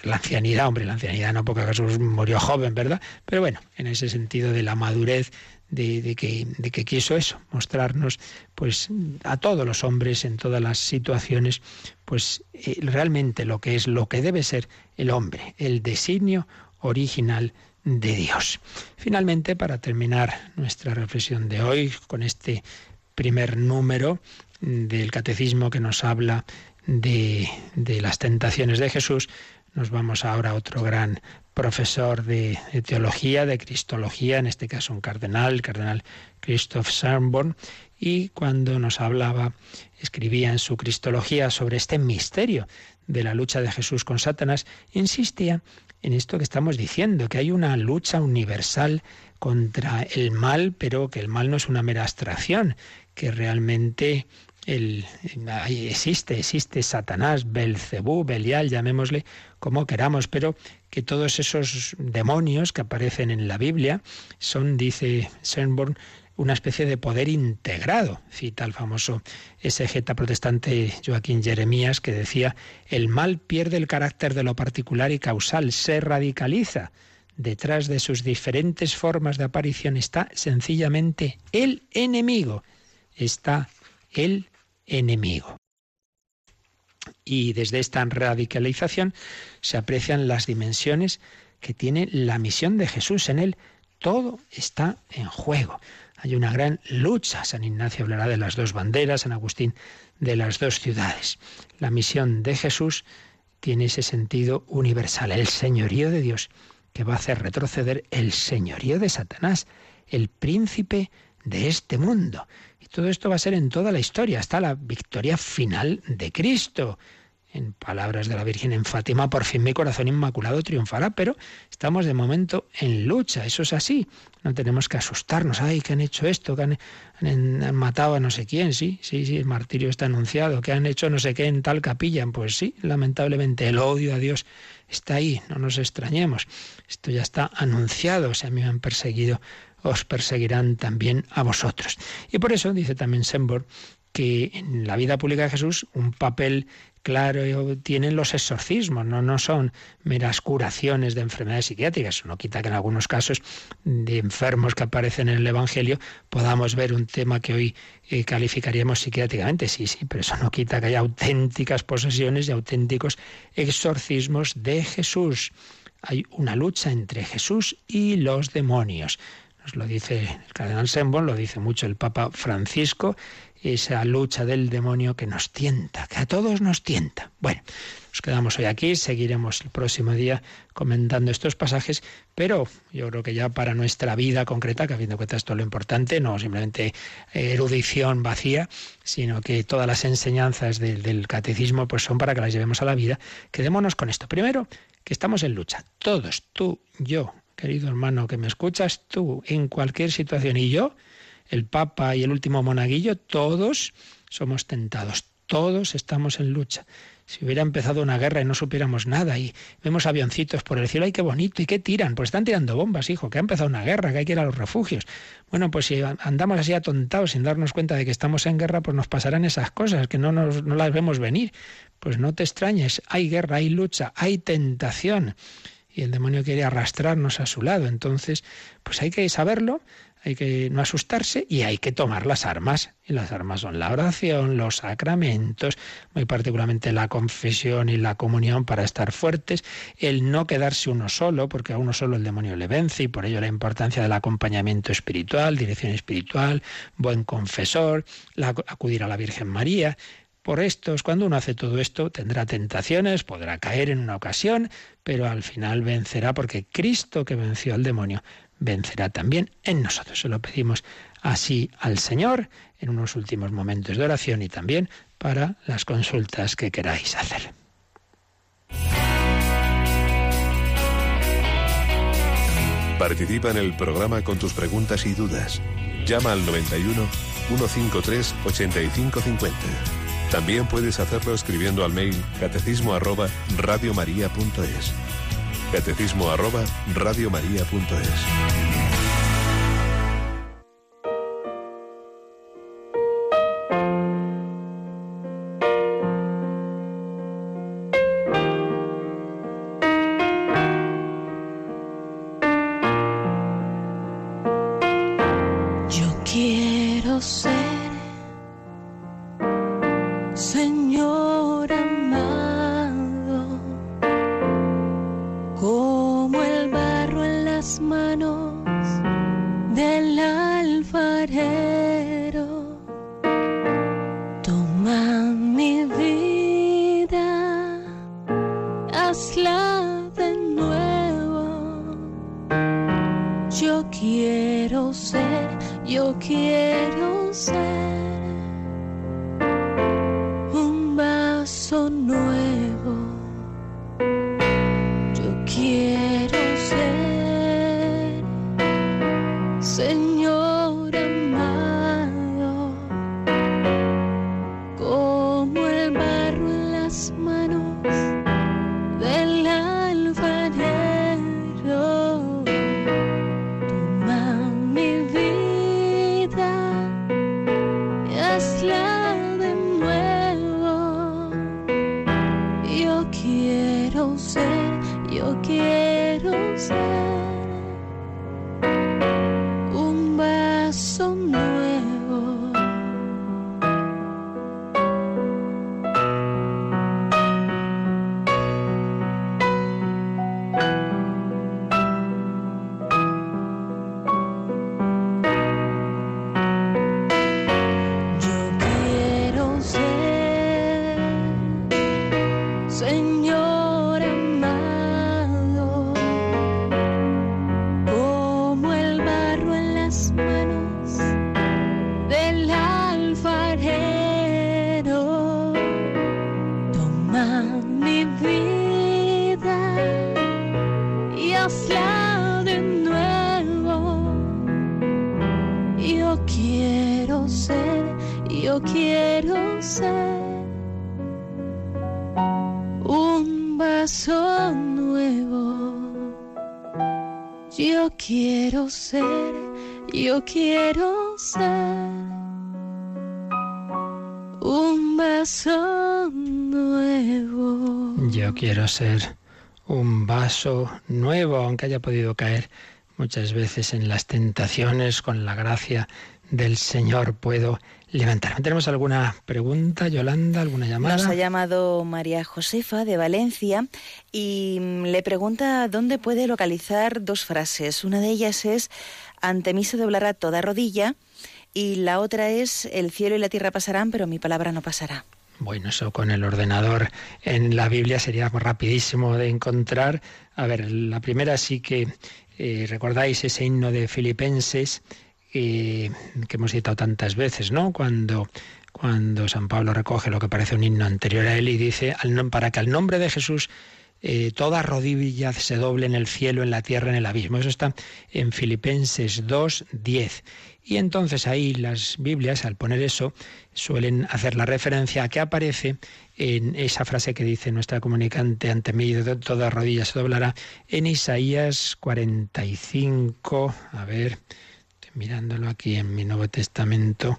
la ancianidad, hombre, la ancianidad no porque Jesús murió joven, ¿verdad? Pero bueno, en ese sentido de la madurez de, que, de, que, quiso eso, mostrarnos pues a todos los hombres en todas las situaciones, pues eh, realmente lo que es, lo que debe ser el hombre, el designio original de Dios. Finalmente, para terminar nuestra reflexión de hoy con este primer número del catecismo que nos habla de, de las tentaciones de Jesús, nos vamos ahora a otro gran profesor de, teología, de cristología, en este caso un cardenal, el cardenal Christoph Sanborn, y cuando nos hablaba, escribía en su cristología sobre este misterio de la lucha de Jesús con Satanás, insistía en esto que estamos diciendo, que hay una lucha universal contra el mal, pero que el mal no es una mera abstracción, que realmente el, existe, existe Satanás, Belcebú, Belial, llamémosle como queramos, pero que todos esos demonios que aparecen en la Biblia son, dice Sernborn, una especie de poder integrado. Cita el famoso exegeta protestante Joaquín Jeremías que decía, el mal pierde el carácter de lo particular y causal, se radicaliza. Detrás de sus diferentes formas de aparición está sencillamente el enemigo. Está el enemigo. Y desde esta radicalización se aprecian las dimensiones que tiene la misión de Jesús. En él todo está en juego. Hay una gran lucha. San Ignacio hablará de las dos banderas, San Agustín de las dos ciudades. La misión de Jesús tiene ese sentido universal, el señorío de Dios, que va a hacer retroceder el señorío de Satanás, el príncipe de este mundo. Y todo esto va a ser en toda la historia, hasta la victoria final de Cristo. En palabras de la Virgen en Fátima, por fin mi corazón inmaculado triunfará, pero estamos de momento en lucha, eso es así. No tenemos que asustarnos, ay, que han hecho esto, que han, matado a no sé quién, sí, sí, sí, el martirio está anunciado, que han hecho no sé qué en tal capilla, pues sí, lamentablemente el odio a Dios está ahí, no nos extrañemos. Esto ya está anunciado, o sea, a mí me han perseguido os perseguirán también a vosotros. Y por eso dice también Sembor que en la vida pública de Jesús un papel claro tienen los exorcismos, no, no son meras curaciones de enfermedades psiquiátricas. No quita que en algunos casos de enfermos que aparecen en el Evangelio podamos ver un tema que hoy eh, calificaríamos psiquiátricamente. Sí, sí, pero eso no quita que haya auténticas posesiones y auténticos exorcismos de Jesús. Hay una lucha entre Jesús y los demonios lo dice el cardenal Sembon, lo dice mucho el Papa Francisco, esa lucha del demonio que nos tienta, que a todos nos tienta. Bueno, nos quedamos hoy aquí, seguiremos el próximo día comentando estos pasajes, pero yo creo que ya para nuestra vida concreta, que a fin de cuentas esto es lo importante, no simplemente erudición vacía, sino que todas las enseñanzas del catecismo pues son para que las llevemos a la vida, quedémonos con esto. Primero, que estamos en lucha, todos, tú, yo, querido hermano que me escuchas, tú, en cualquier situación, y yo, el Papa y el último monaguillo, todos somos tentados, todos estamos en lucha. Si hubiera empezado una guerra y no supiéramos nada y vemos avioncitos por el cielo, ¡ay, qué bonito! ¿Y qué tiran? Pues están tirando bombas, hijo, que ha empezado una guerra, que hay que ir a los refugios. Bueno, pues si andamos así atontados sin darnos cuenta de que estamos en guerra, pues nos pasarán esas cosas, que no, nos, no las vemos venir. Pues no te extrañes, hay guerra, hay lucha, hay tentación y el demonio quiere arrastrarnos a su lado. Entonces, pues hay que saberlo, hay que no asustarse y hay que tomar las armas. Y las armas son la oración, los sacramentos, muy particularmente la confesión y la comunión para estar fuertes, el no quedarse uno solo, porque a uno solo el demonio le vence y por ello la importancia del acompañamiento espiritual, dirección espiritual, buen confesor, acudir a la Virgen María, por estos. Cuando uno hace todo esto, tendrá tentaciones, podrá caer en una ocasión, pero al final vencerá porque Cristo que venció al demonio vencerá también en nosotros. Se lo pedimos así al Señor en unos últimos momentos de oración y también para las consultas que queráis hacer. Participa en el programa con tus preguntas y dudas. Llama al 91 153 8550. También puedes hacerlo escribiendo al mail catecismo arroba radiomaria.es. Catecismo arroba radiomaria.es. Yo quiero ser un vaso nuevo, aunque haya podido caer muchas veces en las tentaciones, con la gracia del Señor puedo levantarme. ¿Tenemos alguna pregunta, Yolanda, alguna llamada? Nos ha llamado María Josefa de Valencia y le pregunta dónde puede localizar dos frases. Una de ellas es ante mí se doblará toda rodilla y la otra es el cielo y la tierra pasarán, pero mi palabra no pasará. Bueno, eso con el ordenador en la Biblia sería rapidísimo de encontrar. A ver, la primera sí que eh, recordáis ese himno de Filipenses eh, que hemos citado tantas veces, ¿no? Cuando cuando San Pablo recoge lo que parece un himno anterior a él y dice, para que al nombre de Jesús eh, toda rodilla se doble en el cielo, en la tierra, en el abismo. Eso está en Filipenses 2, 10. Y entonces ahí las Biblias, al poner eso, suelen hacer la referencia a que aparece en esa frase que dice nuestra comunicante, ante mí toda rodilla se doblará, en Isaías 45, a ver, estoy mirándolo aquí en mi Nuevo Testamento,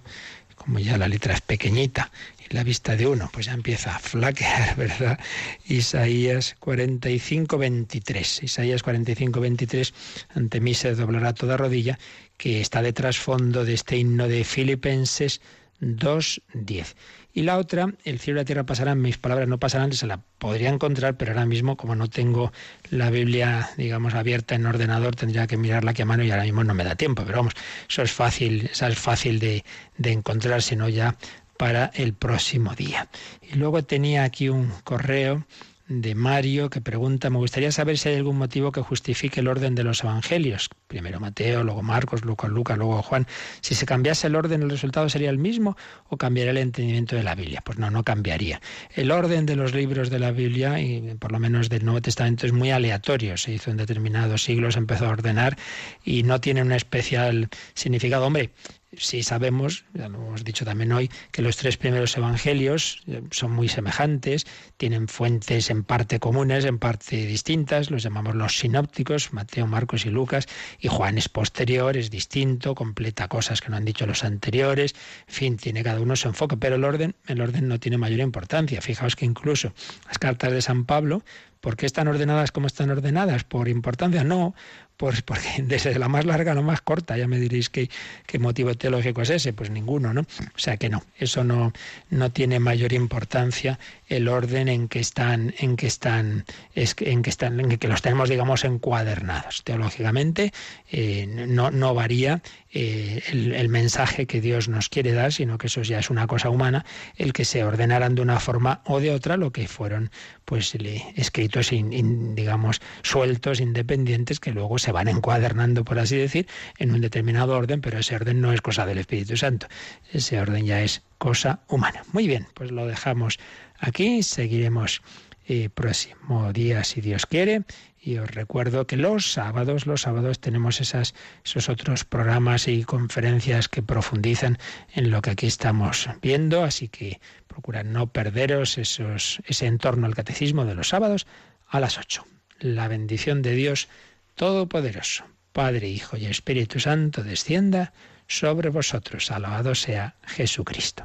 como ya la letra es pequeñita, la vista de uno, pues ya empieza a flaquear, ¿verdad? Isaías 45, 23. Isaías 45, 23, ante mí se doblará toda rodilla, que está de trasfondo de este himno de Filipenses 2, 10. Y la otra, el cielo y la tierra pasarán, mis palabras no pasarán, se la podría encontrar, pero ahora mismo, como no tengo la Biblia, digamos, abierta en ordenador, tendría que mirarla aquí a mano y ahora mismo no me da tiempo. Pero vamos, eso es fácil, esa es fácil de, de encontrar, si no ya para el próximo día. Y luego tenía aquí un correo de Mario que pregunta, me gustaría saber si hay algún motivo que justifique el orden de los evangelios. Primero Mateo, luego Marcos, Lucas, Lucas, luego Juan. Si se cambiase el orden, ¿el resultado sería el mismo o cambiaría el entendimiento de la Biblia? Pues no, no cambiaría. El orden de los libros de la Biblia, y por lo menos del Nuevo Testamento, es muy aleatorio. Se hizo en determinados siglos, empezó a ordenar y no tiene un especial significado. Hombre, sí sabemos, ya lo hemos dicho también hoy, que los tres primeros evangelios eh, son muy semejantes, tienen fuentes en parte comunes, en parte distintas, los llamamos los sinópticos, Mateo, Marcos y Lucas, y Juan es posterior, es distinto, completa cosas que no han dicho los anteriores, en fin, tiene cada uno su enfoque, pero el orden, el orden no tiene mayor importancia. Fijaos que incluso las cartas de San Pablo, ¿Por qué están ordenadas como están ordenadas? ¿Por importancia? No, pues porque desde la más larga a la más corta, ya me diréis qué, qué motivo teológico es ese, pues ninguno, ¿no? O sea que no, eso no, no tiene mayor importancia el orden en que están, en que están, es, en que están, en que los tenemos, digamos, encuadernados. Teológicamente eh, no, no varía eh, el, mensaje que Dios nos quiere dar, sino que eso ya es una cosa humana, el que se ordenaran de una forma o de otra lo que fueron pues escritos, digamos, sueltos, independientes, que luego se van encuadernando, por así decir, en un determinado orden, pero ese orden no es cosa del Espíritu Santo, ese orden ya es cosa humana. Muy bien, pues lo dejamos aquí, seguiremos eh, próximo día si Dios quiere. Y os recuerdo que los sábados, los sábados tenemos esas, esos otros programas y conferencias que profundizan en lo que aquí estamos viendo, así que procurad no perderos ese entorno al catecismo de los sábados a las 8. La bendición de Dios Todopoderoso, Padre, Hijo y Espíritu Santo, descienda sobre vosotros. Alabado sea Jesucristo.